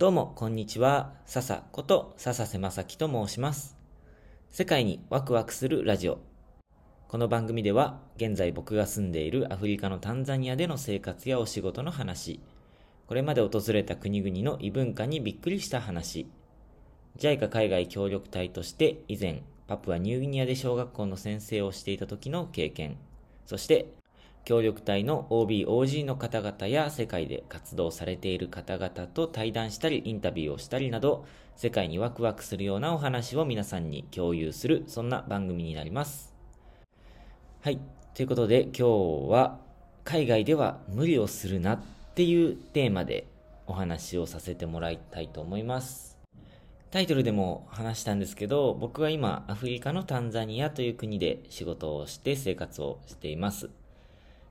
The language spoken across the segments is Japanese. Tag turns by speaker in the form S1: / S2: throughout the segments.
S1: どうも、こんにちは。笹こと笹瀬正樹と申します。世界にワクワクするラジオ。この番組では、現在僕が住んでいるアフリカのタンザニアでの生活やお仕事の話、これまで訪れた国々の異文化にびっくりした話、JICA 海外協力隊として以前、パプアニューギニアで小学校の先生をしていた時の経験、そして協力隊の OB、OG の方々や世界で活動されている方々と対談したりインタビューをしたりなど世界にワクワクするようなお話を皆さんに共有するそんな番組になります。はい。ということで今日は海外では無理をするなっていうテーマでお話をさせてもらいたいと思います。タイトルでも話したんですけど僕は今アフリカのタンザニアという国で仕事をして生活をしています。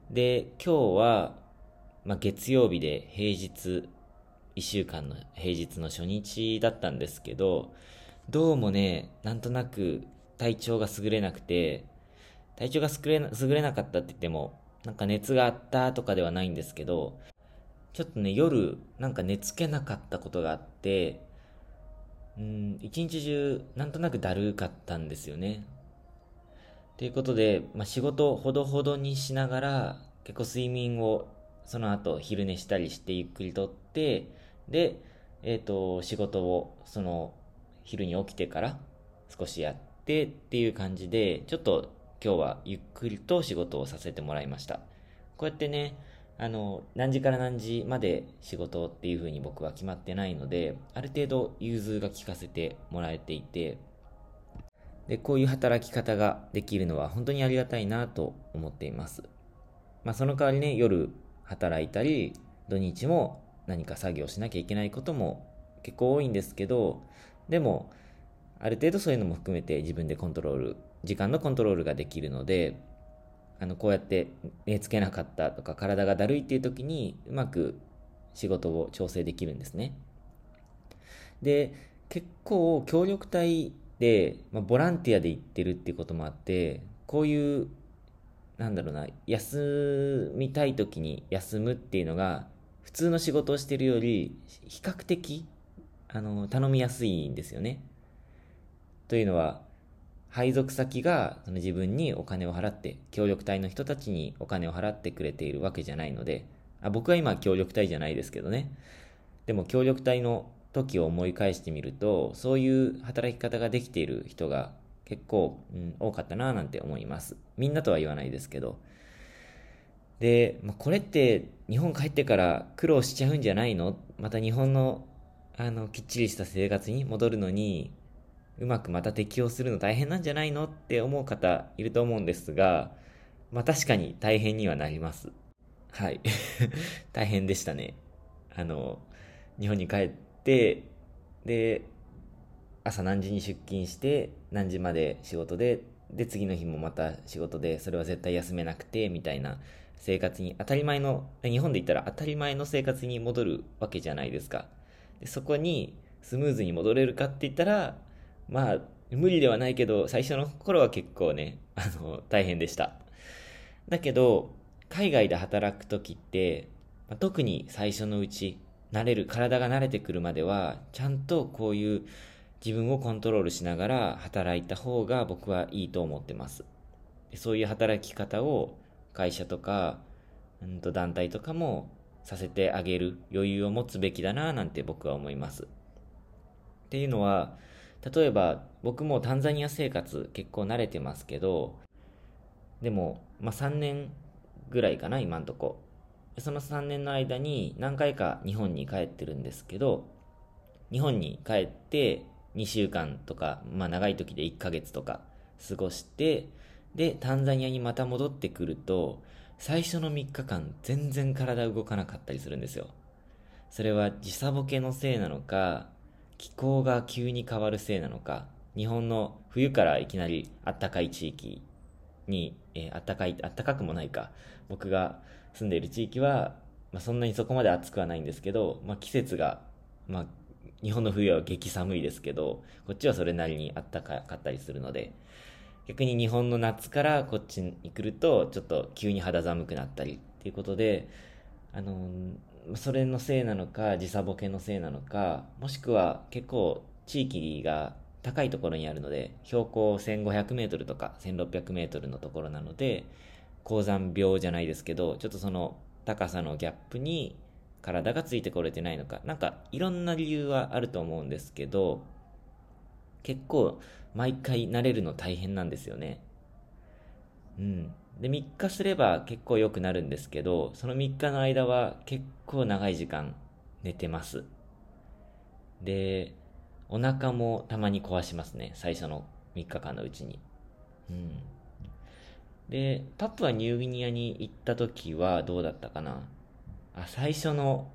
S1: で、今日は、まあ、月曜日で平日、1週間の平日の初日だったんですけど、どうもね、なんとなく体調が優れなくて、体調が優れな優れなかったって言っても、なんか熱があったとかではないんですけど、ちょっとね、夜、なんか寝つけなかったことがあって、うん、一日中、なんとなくだるかったんですよね。ということで、まあ、仕事をほどほどにしながら、結構睡眠をその後昼寝したりしてゆっくりとって、で、えっ、ー、と、仕事をその昼に起きてから少しやってっていう感じで、ちょっと今日はゆっくりと仕事をさせてもらいました。こうやってね、あの、何時から何時まで仕事っていう風に僕は決まってないので、ある程度融通が効かせてもらえていて、で、こういう働き方ができるのは本当にありがたいなと思っています。まあ、その代わりね、夜働いたり、土日も何か作業しなきゃいけないことも結構多いんですけど、でも、ある程度そういうのも含めて自分でコントロール、時間のコントロールができるので、あの、こうやって寝つけなかったとか体がだるいっていう時にうまく仕事を調整できるんですね。で、結構協力隊で、まあ、ボランティアで行ってるっていうこともあって、こういう、なんだろうな、休みたい時に休むっていうのが、普通の仕事をしてるより、比較的、あの、頼みやすいんですよね。というのは、配属先がその自分にお金を払って、協力隊の人たちにお金を払ってくれているわけじゃないので、あ僕は今協力隊じゃないですけどね。でも協力隊の時を思い返してみると、そういう働き方ができている人が結構、うん、多かったなぁなんて思います。みんなとは言わないですけど。で、まあ、これって日本帰ってから苦労しちゃうんじゃないの？また日本のあのきっちりした生活に戻るのにうまくまた適応するの大変なんじゃないの？って思う方いると思うんですが、まあ確かに大変にはなります。はい。大変でしたね。あの、日本に帰って、で、朝何時に出勤して、何時まで仕事で、で、次の日もまた仕事で、それは絶対休めなくて、みたいな生活に、当たり前の、日本で言ったら当たり前の生活に戻るわけじゃないですか。でそこにスムーズに戻れるかって言ったら、まあ、無理ではないけど、最初の頃は結構ね、あの、大変でした。だけど、海外で働く時って、特に最初のうち、慣れる、体が慣れてくるまでは、ちゃんとこういう自分をコントロールしながら働いた方が僕はいいと思ってます。そういう働き方を会社とか、うんと団体とかもさせてあげる余裕を持つべきだななんて僕は思います。っていうのは、例えば僕もタンザニア生活結構慣れてますけど、でも、まあ、3年ぐらいかな、今んとこ。その3年の間に何回か日本に帰ってるんですけど、日本に帰って2週間とか、まあ長い時で1ヶ月とか過ごして、で、タンザニアにまた戻ってくると、最初の3日間全然体動かなかったりするんですよ。それは時差ボケのせいなのか、気候が急に変わるせいなのか、日本の冬からいきなり暖かい地域に、えー、暖かい、暖かくもないか、僕が住んでいる地域は、まあ、そんなにそこまで暑くはないんですけど、まあ、季節が、まあ、日本の冬は激寒いですけど、こっちはそれなりに暖かかったりするので、逆に日本の夏からこっちに来ると、ちょっと急に肌寒くなったりっていうことで、あの、それのせいなのか、時差ボケのせいなのか、もしくは結構地域が高いところにあるので、標高1500メートルとか1600メートルのところなので、高山病じゃないですけど、ちょっとその高さのギャップに体がついてこれてないのか、なんかいろんな理由はあると思うんですけど、結構毎回慣れるの大変なんですよね。うん。で、3日すれば結構良くなるんですけど、その3日の間は結構長い時間寝てます。で、お腹もたまに壊しますね。最初の3日間のうちに。うん。で、パプアニューギニアに行った時はどうだったかなあ、最初の、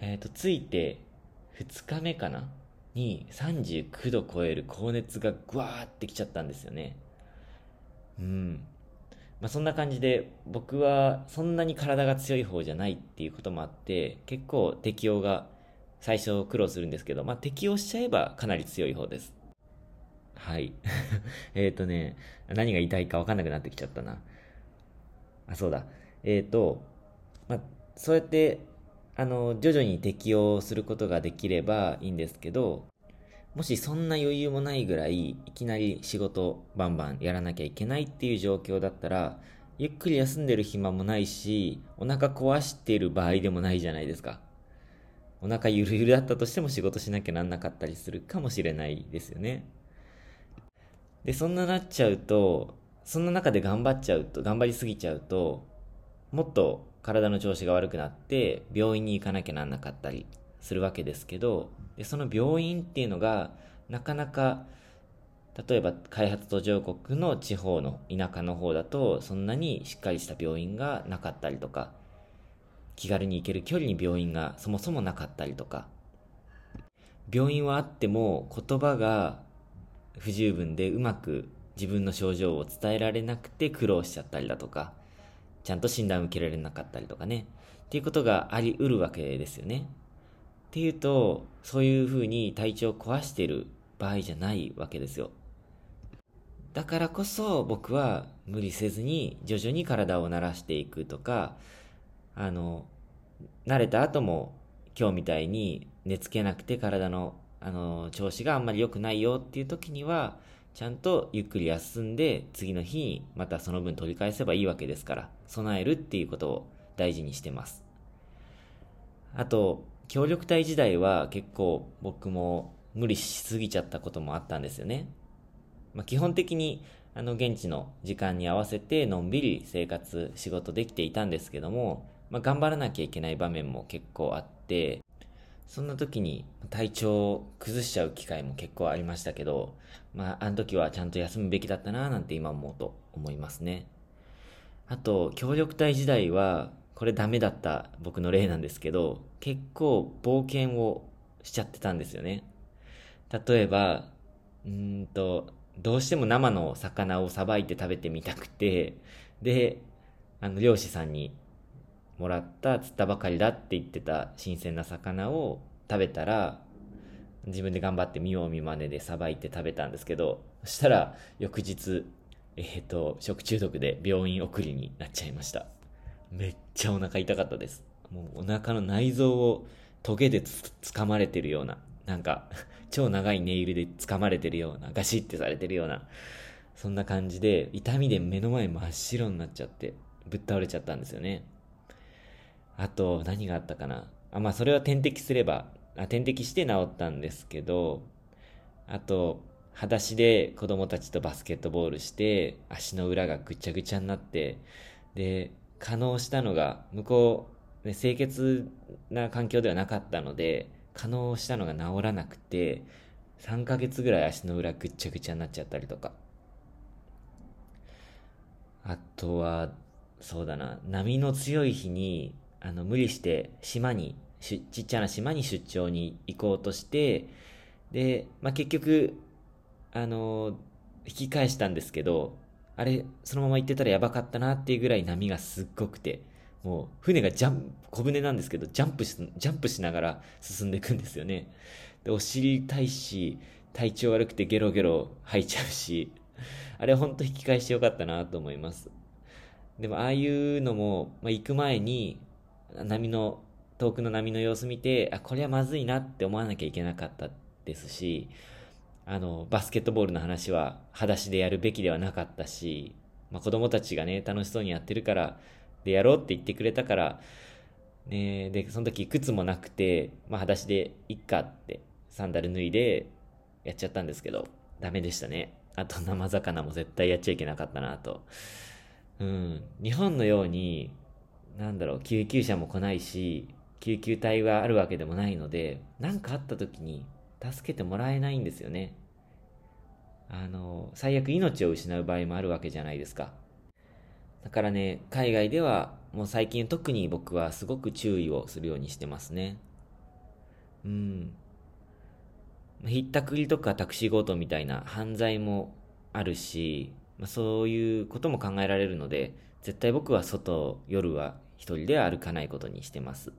S1: えっ、ー、と、着いて2日目かなに39度超える高熱がぐわーってきちゃったんですよね。うん。まあ、そんな感じで僕はそんなに体が強い方じゃないっていうこともあって結構適応が最初苦労するんですけど、まあ、適応しちゃえばかなり強い方です。はい。えっとね、何が言いたいか分かんなくなってきちゃったな。あ、そうだ。えっ、ー、と、まあ、そうやって、あの、徐々に適応することができればいいんですけど、もしそんな余裕もないぐらい、いきなり仕事バンバンやらなきゃいけないっていう状況だったら、ゆっくり休んでる暇もないし、お腹壊してる場合でもないじゃないですか。お腹ゆるゆるだったとしても仕事しなきゃなんなかったりするかもしれないですよね。で、そんななっちゃうと、そんな中で頑張っちゃうと、頑張りすぎちゃうと、もっと体の調子が悪くなって、病院に行かなきゃなんなかったりするわけですけど、でその病院っていうのがなかなか例えば開発途上国の地方の田舎の方だとそんなにしっかりした病院がなかったりとか気軽に行ける距離に病院がそもそもなかったりとか病院はあっても言葉が不十分でうまく自分の症状を伝えられなくて苦労しちゃったりだとかちゃんと診断を受けられなかったりとかねっていうことがあり得るわけですよね。っていうと、そういうふうに体調を壊してる場合じゃないわけですよ。だからこそ僕は無理せずに徐々に体を慣らしていくとか、あの、慣れた後も今日みたいに寝つけなくて体のあの調子があんまり良くないよっていう時には、ちゃんとゆっくり休んで次の日にまたその分取り返せばいいわけですから、備えるっていうことを大事にしてます。あと、協力隊時代は結構僕も無理しすぎちゃったこともあったんですよね。まあ、基本的にあの現地の時間に合わせてのんびり生活、仕事できていたんですけども、まあ、頑張らなきゃいけない場面も結構あって、そんな時に体調を崩しちゃう機会も結構ありましたけど、まあ、あの時はちゃんと休むべきだったななんて今思うと思いますね。あと、協力隊時代はこれダメだった僕の例なんですけど、結構冒険をしちゃってたんですよね。例えば、うんと、どうしても生の魚をさばいて食べてみたくて、で、あの、漁師さんにもらった釣ったばかりだって言ってた新鮮な魚を食べたら、自分で頑張って見よう見まねでさばいて食べたんですけど、そしたら翌日、えっ、ー、と、食中毒で病院送りになっちゃいました。めっちゃお腹痛かったです。もうお腹の内臓をトゲでつ掴まれてるような、なんか、超長いネイルで掴まれてるような、ガシッてされてるような、そんな感じで、痛みで目の前真っ白になっちゃって、ぶっ倒れちゃったんですよね。あと、何があったかな。あ、まあ、それは点滴すれば、あ点滴して治ったんですけど、あと、裸足で子供たちとバスケットボールして、足の裏がぐちゃぐちゃになって、で、可能したのが、向こう、ね、清潔な環境ではなかったので、可能したのが治らなくて、3ヶ月ぐらい足の裏ぐちゃぐちゃになっちゃったりとか。あとは、そうだな、波の強い日に、あの、無理して島に、ちっちゃな島に出張に行こうとして、で、まあ、結局、あの、引き返したんですけど、あれ、そのまま行ってたらやばかったなっていうぐらい波がすっごくて、もう船がジャンプ、小舟なんですけど、ジャンプし、ジャンプしながら進んでいくんですよね。で、お尻痛いし、体調悪くてゲロゲロ吐いちゃうし、あれほんと引き返してよかったなと思います。でも、ああいうのも、まあ、行く前に、波の遠くの波の様子見て、あ、これはまずいなって思わなきゃいけなかったですし、あの、バスケットボールの話は裸足でやるべきではなかったし、まあ、子供たちがね、楽しそうにやってるから、で、やろうって言ってくれたから、ね、で、その時靴もなくて、まあ、裸足でいっかって、サンダル脱いでやっちゃったんですけど、ダメでしたね。あと生魚も絶対やっちゃいけなかったなと。うん。日本のように、なんだろう、救急車も来ないし、救急隊があるわけでもないので、何かあった時に助けてもらえないんですよね。あの、最悪命を失う場合もあるわけじゃないですか。だからね、海外ではもう最近特に僕はすごく注意をするようにしてますね。うん。ひったくりとかタクシー強盗みたいな犯罪もあるし、まあ、そういうことも考えられるので、絶対僕は外、夜は一人で歩かないことにしてます。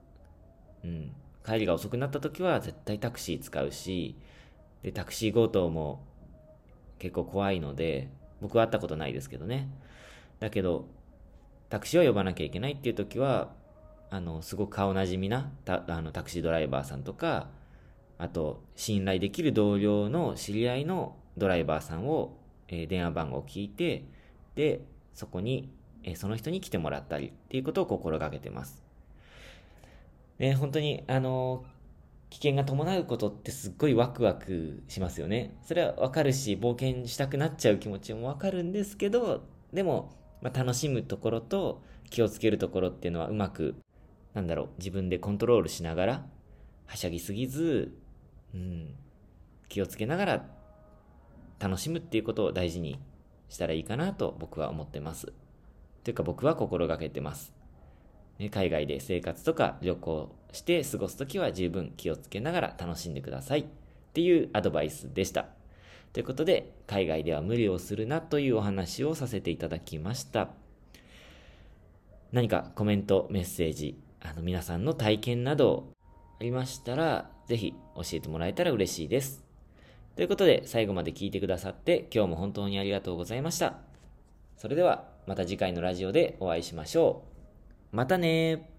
S1: うん。帰りが遅くなった時は絶対タクシー使うし、で、タクシー強盗も結構怖いので、僕は会ったことないですけどね。だけど、タクシーを呼ばなきゃいけないっていう時は、あの、すごく顔なじみなタあのタクシードライバーさんとか、あと、信頼できる同僚の知り合いのドライバーさんを、えー、電話番号を聞いて、で、そこに、え、その人に来てもらったりっていうことを心がけてます。ね、本当に、あの危険が伴うことってすっごいワクワクしますよね。それはわかるし、冒険したくなっちゃう気持ちもわかるんですけど、でも、まあ、楽しむところと気をつけるところっていうのはうまく、なんだろう、自分でコントロールしながら、はしゃぎすぎず、うん、気をつけながら楽しむっていうことを大事にしたらいいかなと僕は思ってます。というか僕は心がけてます。ね、海外で生活とか旅行して過ごすときは十分気をつけながら楽しんでくださいっていうアドバイスでした。ということで、海外では無理をするなというお話をさせていただきました。何かコメント、メッセージ、あの皆さんの体験などありましたら、ぜひ教えてもらえたら嬉しいです。ということで、最後まで聞いてくださって今日も本当にありがとうございました。それでは、また次回のラジオでお会いしましょう。またね